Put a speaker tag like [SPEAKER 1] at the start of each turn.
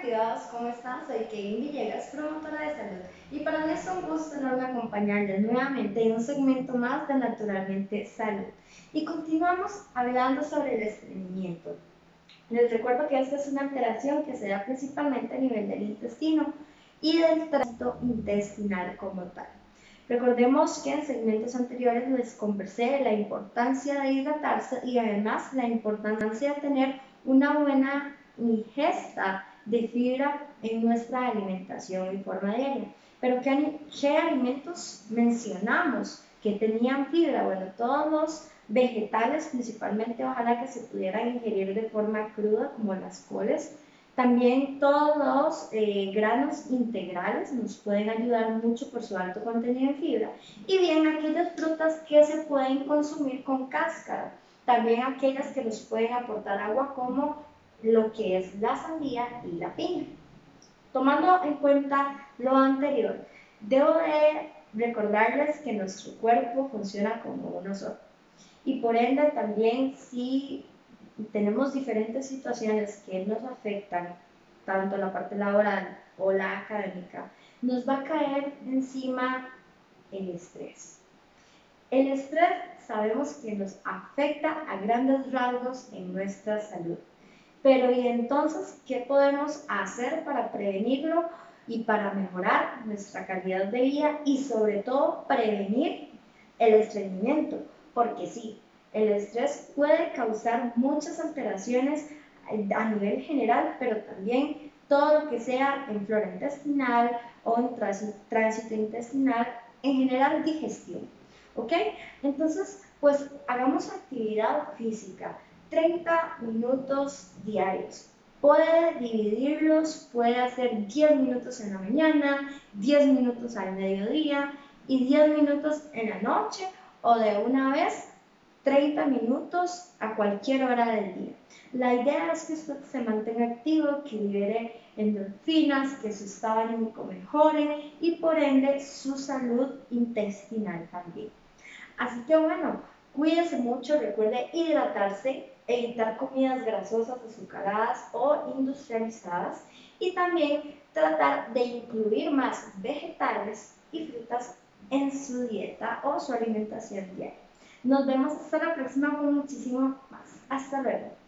[SPEAKER 1] activados, ¿cómo están? Soy Kevin Villegas, promotora de salud, y para mí es un gusto enorme acompañarles nuevamente en un segmento más de Naturalmente Salud. Y continuamos hablando sobre el estreñimiento. Les recuerdo que esta es una alteración que se da principalmente a nivel del intestino y del tracto intestinal como tal. Recordemos que en segmentos anteriores les conversé de la importancia de hidratarse y además la importancia de tener una buena ingesta de fibra en nuestra alimentación en forma diaria. Pero ¿qué, ¿qué, alimentos mencionamos que tenían fibra? Bueno, todos los vegetales, principalmente ojalá que se pudieran ingerir de forma cruda, como las coles. También todos los eh, granos integrales nos pueden ayudar mucho por su alto contenido en fibra. Y bien aquellas frutas que se pueden consumir con cáscara. También aquellas que nos pueden aportar agua como lo que es la sandía y la piña. Tomando en cuenta lo anterior, debo de recordarles que nuestro cuerpo funciona como uno solo. Y por ende también si tenemos diferentes situaciones que nos afectan, tanto la parte laboral o la académica, nos va a caer encima el estrés. El estrés sabemos que nos afecta a grandes rasgos en nuestra salud. Pero ¿y entonces qué podemos hacer para prevenirlo y para mejorar nuestra calidad de vida y sobre todo prevenir el estreñimiento? Porque sí, el estrés puede causar muchas alteraciones a nivel general, pero también todo lo que sea en flora intestinal o en tránsito intestinal, en general digestión. ¿Ok? Entonces, pues hagamos actividad física 30 minutos diarios. Puede dividirlos, puede hacer 10 minutos en la mañana, 10 minutos al mediodía y 10 minutos en la noche o de una vez 30 minutos a cualquier hora del día. La idea es que usted se mantenga activo, que libere endorfinas, que su estado anímico mejore y por ende su salud intestinal también. Así que bueno, cuídese mucho, recuerde hidratarse, evitar comidas grasosas, azucaradas o industrializadas y también tratar de incluir más vegetales y frutas en su dieta o su alimentación diaria. Nos vemos hasta la próxima con muchísimo más. Hasta luego.